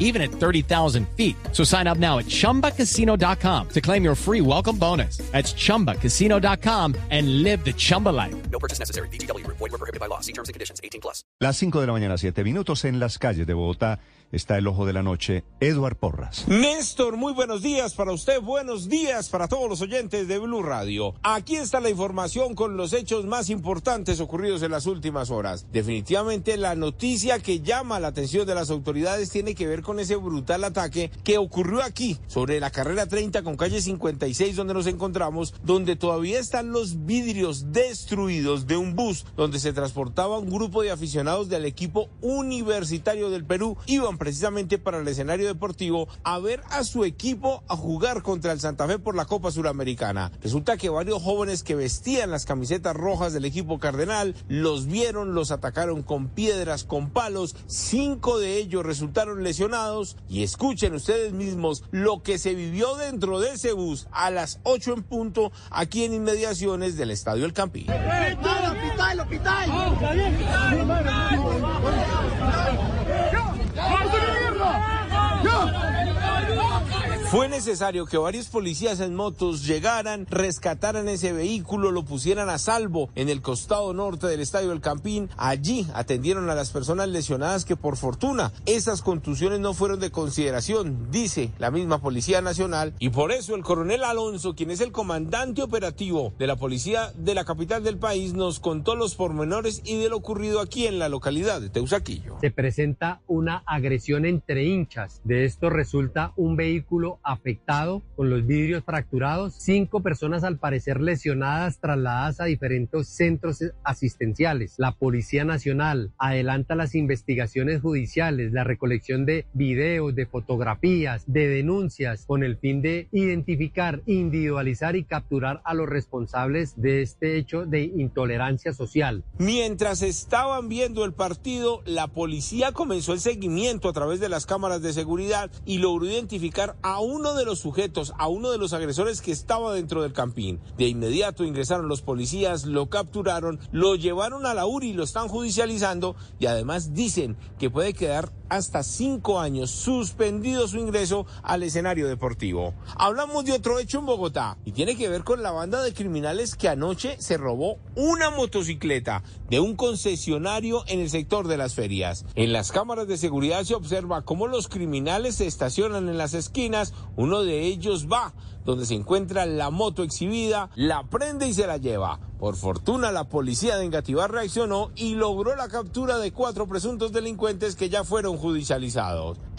even at 30,000 feet. So sign up now at chumbacasino.com to claim your free welcome bonus. That's chumbacasino.com and live the Chumba life. No purchase necessary. BGW. Void were prohibited by law. See terms and conditions. 18 plus. Las 5 de la mañana, 7 minutos en las calles de Bogotá. Está el ojo de la noche, Eduard Porras. Néstor, muy buenos días para usted, buenos días para todos los oyentes de Blue Radio. Aquí está la información con los hechos más importantes ocurridos en las últimas horas. Definitivamente la noticia que llama la atención de las autoridades tiene que ver con ese brutal ataque que ocurrió aquí sobre la carrera 30 con calle 56 donde nos encontramos, donde todavía están los vidrios destruidos de un bus donde se transportaba un grupo de aficionados del equipo universitario del Perú. Iban precisamente para el escenario deportivo a ver a su equipo a jugar contra el Santa Fe por la Copa Suramericana. Resulta que varios jóvenes que vestían las camisetas rojas del equipo cardenal los vieron, los atacaron con piedras, con palos. Cinco de ellos resultaron lesionados y escuchen ustedes mismos lo que se vivió dentro de ese bus a las 8 en punto aquí en inmediaciones del Estadio El Campín. hospital, hospital! Fue necesario que varios policías en motos llegaran, rescataran ese vehículo, lo pusieran a salvo en el costado norte del Estadio del Campín. Allí atendieron a las personas lesionadas que por fortuna esas contusiones no fueron de consideración, dice la misma Policía Nacional. Y por eso el coronel Alonso, quien es el comandante operativo de la policía de la capital del país, nos contó los pormenores y de lo ocurrido aquí en la localidad de Teusaquillo. Se presenta una agresión entre hinchas. De esto resulta un vehículo afectado con los vidrios fracturados, cinco personas al parecer lesionadas trasladadas a diferentes centros asistenciales. La Policía Nacional adelanta las investigaciones judiciales, la recolección de videos, de fotografías, de denuncias con el fin de identificar, individualizar y capturar a los responsables de este hecho de intolerancia social. Mientras estaban viendo el partido, la policía comenzó el seguimiento a través de las cámaras de seguridad y logró identificar a uno de los sujetos, a uno de los agresores que estaba dentro del campín. De inmediato ingresaron los policías, lo capturaron, lo llevaron a la URI, lo están judicializando y además dicen que puede quedar hasta cinco años suspendido su ingreso al escenario deportivo. Hablamos de otro hecho en Bogotá y tiene que ver con la banda de criminales que anoche se robó una motocicleta de un concesionario en el sector de las ferias. En las cámaras de seguridad se observa cómo los criminales se estacionan en las esquinas, uno de ellos va donde se encuentra la moto exhibida, la prende y se la lleva. Por fortuna, la policía de Engativá reaccionó y logró la captura de cuatro presuntos delincuentes que ya fueron judicializados.